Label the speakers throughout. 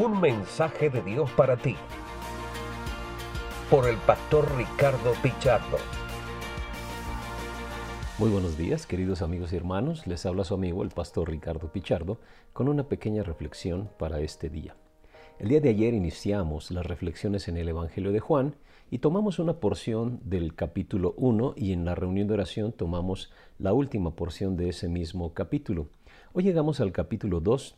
Speaker 1: Un mensaje de Dios para ti. Por el pastor Ricardo Pichardo.
Speaker 2: Muy buenos días, queridos amigos y hermanos. Les habla su amigo el pastor Ricardo Pichardo con una pequeña reflexión para este día. El día de ayer iniciamos las reflexiones en el Evangelio de Juan y tomamos una porción del capítulo 1 y en la reunión de oración tomamos la última porción de ese mismo capítulo. Hoy llegamos al capítulo 2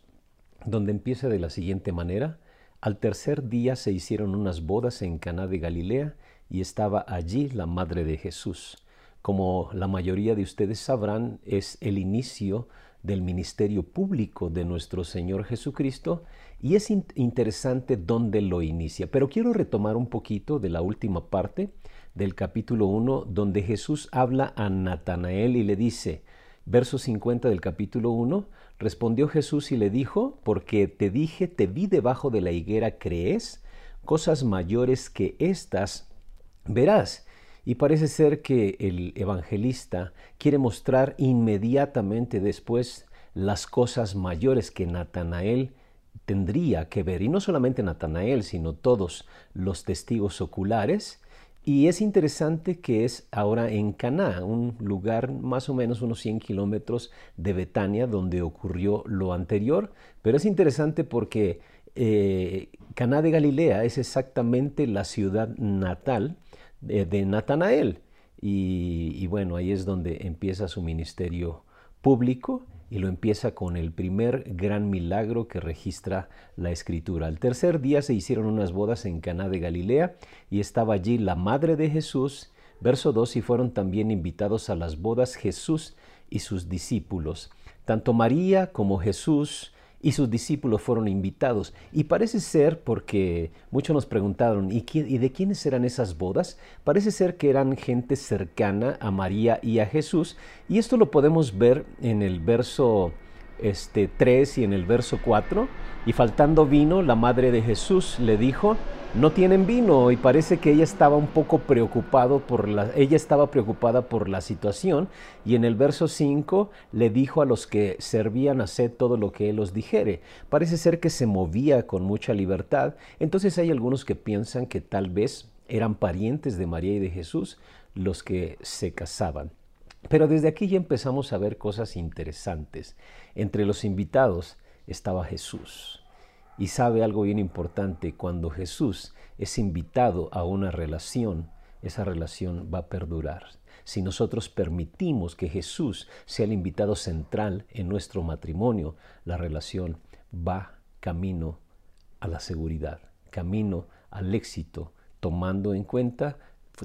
Speaker 2: donde empieza de la siguiente manera: Al tercer día se hicieron unas bodas en Caná de Galilea y estaba allí la madre de Jesús. Como la mayoría de ustedes sabrán, es el inicio del ministerio público de nuestro Señor Jesucristo y es interesante dónde lo inicia. Pero quiero retomar un poquito de la última parte del capítulo 1 donde Jesús habla a Natanael y le dice, verso 50 del capítulo 1, respondió Jesús y le dijo, porque te dije, te vi debajo de la higuera, ¿crees? Cosas mayores que estas verás. Y parece ser que el evangelista quiere mostrar inmediatamente después las cosas mayores que Natanael tendría que ver. Y no solamente Natanael, sino todos los testigos oculares. Y es interesante que es ahora en Caná, un lugar más o menos unos 100 kilómetros de Betania, donde ocurrió lo anterior. Pero es interesante porque eh, Caná de Galilea es exactamente la ciudad natal de, Natanael. Y, bueno, ahí es donde empieza su ministerio público y lo empieza con el primer gran milagro que registra la escritura. Al tercer día se hicieron unas bodas en Caná de Galilea y estaba allí la madre de Jesús. Verso 2 y fueron también invitados a las bodas Jesús y sus discípulos. Tanto María como Jesús y sus discípulos fueron invitados. Y parece ser, porque muchos nos preguntaron, ¿y, ¿y, de quiénes eran esas bodas? Parece ser que eran gente cercana a María y a Jesús. Y esto lo podemos ver en el verso este, 3 y en el verso 4. Y faltando vino, la madre de Jesús le dijo, no tienen vino y parece que ella estaba un poco preocupado por la ella estaba preocupada por la situación y en el verso 5 le dijo a los que servían hacer todo lo que él os dijere. Parece ser que se movía con mucha libertad. Entonces hay algunos que piensan que tal vez eran parientes de María y de Jesús los que se casaban. Pero desde aquí ya empezamos a ver cosas interesantes. Entre los invitados estaba Jesús. Y sabe algo bien importante, cuando Jesús es invitado a una relación, esa relación va a perdurar. Si nosotros permitimos que Jesús sea el invitado central en nuestro matrimonio, la relación va camino a la seguridad, camino al éxito, tomando en cuenta,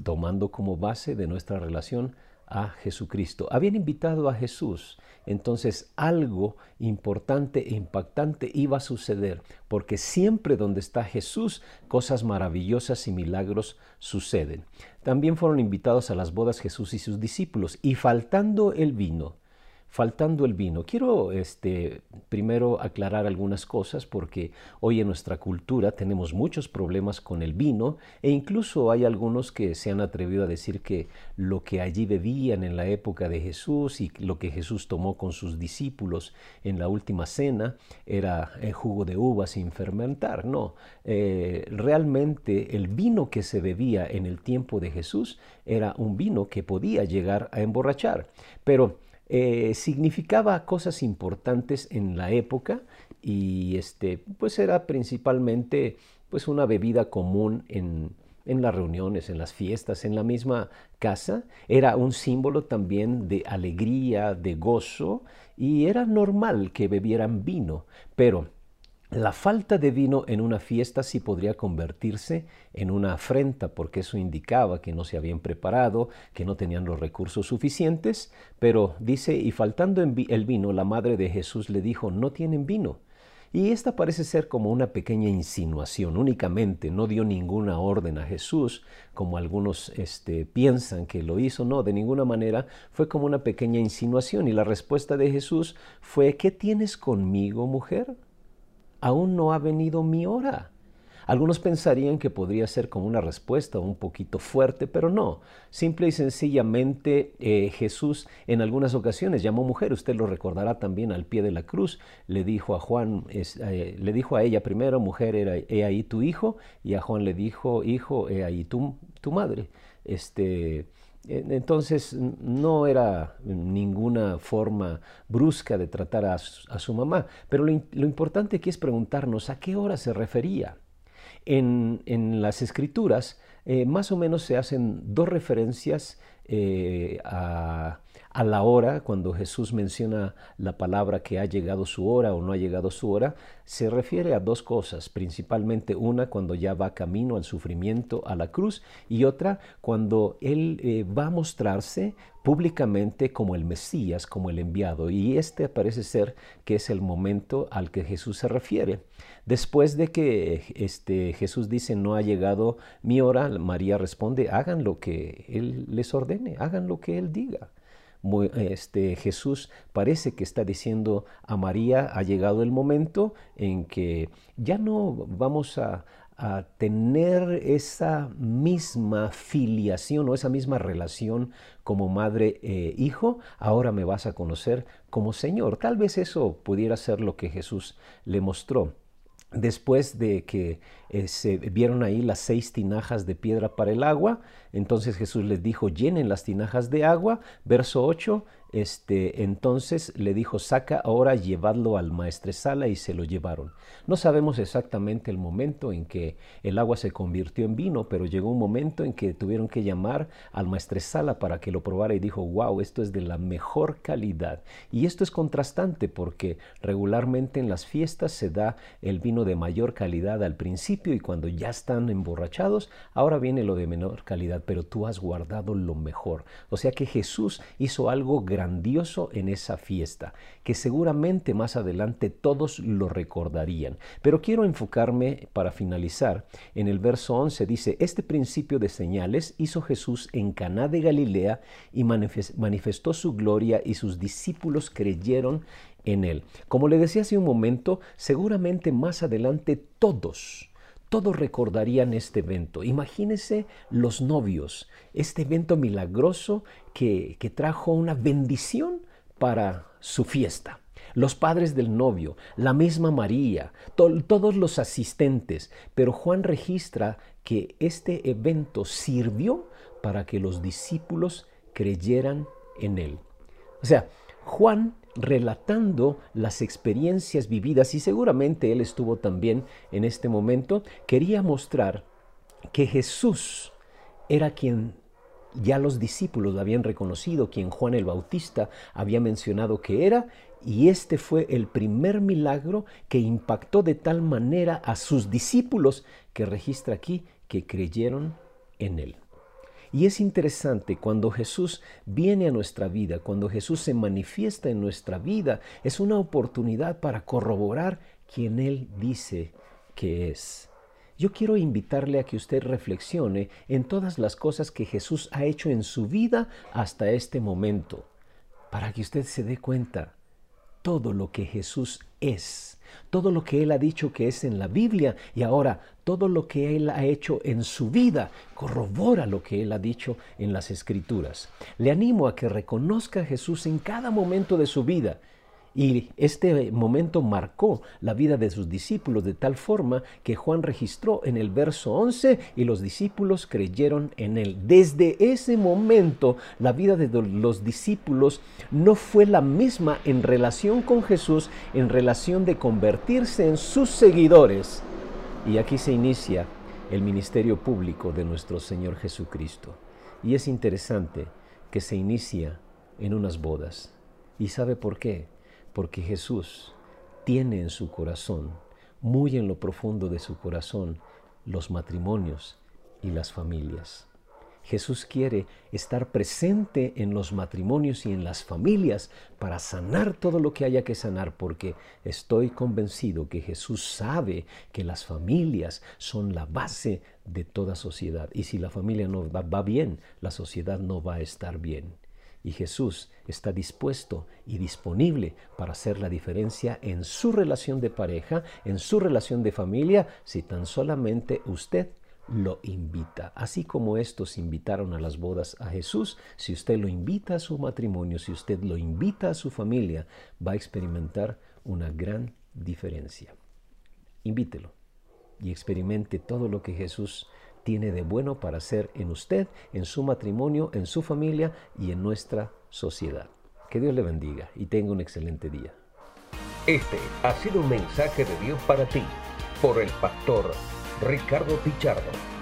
Speaker 2: tomando como base de nuestra relación a Jesucristo. Habían invitado a Jesús, entonces algo importante e impactante iba a suceder, porque siempre donde está Jesús, cosas maravillosas y milagros suceden. También fueron invitados a las bodas Jesús y sus discípulos, y faltando el vino, faltando el vino. Quiero este, primero aclarar algunas cosas porque hoy en nuestra cultura tenemos muchos problemas con el vino e incluso hay algunos que se han atrevido a decir que lo que allí bebían en la época de Jesús y lo que Jesús tomó con sus discípulos en la última cena era el jugo de uva sin fermentar. No, eh, realmente el vino que se bebía en el tiempo de Jesús era un vino que podía llegar a emborrachar. Pero eh, significaba cosas importantes en la época y este, pues era principalmente pues una bebida común en, en las reuniones, en las fiestas, en la misma casa. Era un símbolo también de alegría, de gozo y era normal que bebieran vino, pero la falta de vino en una fiesta sí podría convertirse en una afrenta porque eso indicaba que no se habían preparado, que no tenían los recursos suficientes, pero dice, y faltando el vino, la madre de Jesús le dijo, no tienen vino. Y esta parece ser como una pequeña insinuación, únicamente no dio ninguna orden a Jesús, como algunos este, piensan que lo hizo, no, de ninguna manera, fue como una pequeña insinuación. Y la respuesta de Jesús fue, ¿qué tienes conmigo, mujer? Aún no ha venido mi hora. Algunos pensarían que podría ser como una respuesta un poquito fuerte, pero no. Simple y sencillamente eh, Jesús en algunas ocasiones llamó mujer, usted lo recordará también al pie de la cruz, le dijo a Juan, eh, le dijo a ella primero, mujer, era, he ahí tu hijo, y a Juan le dijo, hijo, he ahí tu, tu madre. Este, entonces no era ninguna forma brusca de tratar a su, mamá, pero lo, importante aquí es preguntarnos a qué hora se refería. En, las escrituras eh, más o menos se hacen dos referencias eh, a, a la hora, cuando Jesús menciona la palabra que ha llegado su hora o no ha llegado su hora, se refiere a dos cosas, principalmente una cuando ya va camino al sufrimiento, a la cruz, y otra cuando Él eh, va a mostrarse públicamente como el Mesías, como el enviado, y este parece ser que es el momento al que Jesús se refiere. Después de que este, Jesús dice, no ha llegado mi hora, María responde, hagan lo que Él les ordene, hagan lo que Él diga este, Jesús parece que está diciendo a María, ha llegado el momento en que ya no vamos a, tener esa misma filiación o esa misma relación como madre-hijo, e ahora me vas a conocer como Señor. Tal vez eso pudiera ser lo que Jesús le mostró. Después de que eh, se vieron ahí las seis tinajas de piedra para el agua, entonces Jesús les dijo, llenen las tinajas de agua. Verso 8, este, entonces le dijo, saca ahora, llevadlo al maestresala y se lo llevaron. No sabemos exactamente el momento en que el agua se convirtió en vino, pero llegó un momento en que tuvieron que llamar al maestresala para que lo probara y dijo, wow, esto es de la mejor calidad. Y esto es contrastante porque regularmente en las fiestas se da el vino de mayor calidad al principio y cuando ya están emborrachados, ahora viene lo de menor calidad, pero tú has guardado lo mejor. O sea que Jesús hizo algo grandioso en esa fiesta, que seguramente más adelante todos lo recordarían. Pero quiero enfocarme para finalizar en el verso 11 dice, "Este principio de señales hizo Jesús en Caná de Galilea y manifestó su gloria y sus discípulos creyeron en él." Como le decía hace un momento, seguramente más adelante todos todos recordarían este evento. Imagínense los novios, este evento milagroso que, trajo una bendición para su fiesta. Los padres del novio, la misma María, todos los asistentes. Pero Juan registra que este evento sirvió para que los discípulos creyeran en él. O sea, Juan relatando las experiencias vividas y seguramente él estuvo también en este momento, quería mostrar que Jesús era quien ya los discípulos habían reconocido, quien Juan el Bautista había mencionado que era, y este fue el primer milagro que impactó de tal manera a sus discípulos que registra aquí que creyeron en él. Y es interesante cuando Jesús viene a nuestra vida, cuando Jesús se manifiesta en nuestra vida, es una oportunidad para corroborar quien Él dice que es. Yo quiero invitarle a que usted reflexione en todas las cosas que Jesús ha hecho en su vida hasta este momento, para que usted se dé cuenta todo lo que Jesús es, todo lo que Él ha dicho que es en la Biblia y ahora todo lo que Él ha hecho en su vida corrobora lo que Él ha dicho en las Escrituras. Le animo a que reconozca a Jesús en cada momento de su vida y este momento marcó la vida de sus discípulos de tal forma que Juan registró en el verso 11 y los discípulos creyeron en él. Desde ese momento la vida de los discípulos no fue la misma en relación con Jesús, en relación de convertirse en sus seguidores. Y aquí se inicia el ministerio público de nuestro Señor Jesucristo. Y es interesante que se inicia en unas bodas. ¿Y sabe por qué? Porque Jesús tiene en su corazón, muy en lo profundo de su corazón, los matrimonios y las familias. Jesús quiere estar presente en los matrimonios y en las familias para sanar todo lo que haya que sanar, porque estoy convencido que Jesús sabe que las familias son la base de toda sociedad. Y si la familia no va, bien, la sociedad no va a estar bien. Y Jesús está dispuesto y disponible para hacer la diferencia en su relación de pareja, en su relación de familia, si tan solamente usted lo invita. Así como estos invitaron a las bodas a Jesús, si usted lo invita a su matrimonio, si usted lo invita a su familia, va a experimentar una gran diferencia. Invítelo y experimente todo lo que Jesús tiene de bueno para hacer en usted, en su matrimonio, en su familia y en nuestra sociedad. Que Dios le bendiga y tenga un excelente día.
Speaker 1: Este ha sido un mensaje de Dios para ti por el pastor Ricardo Pichardo.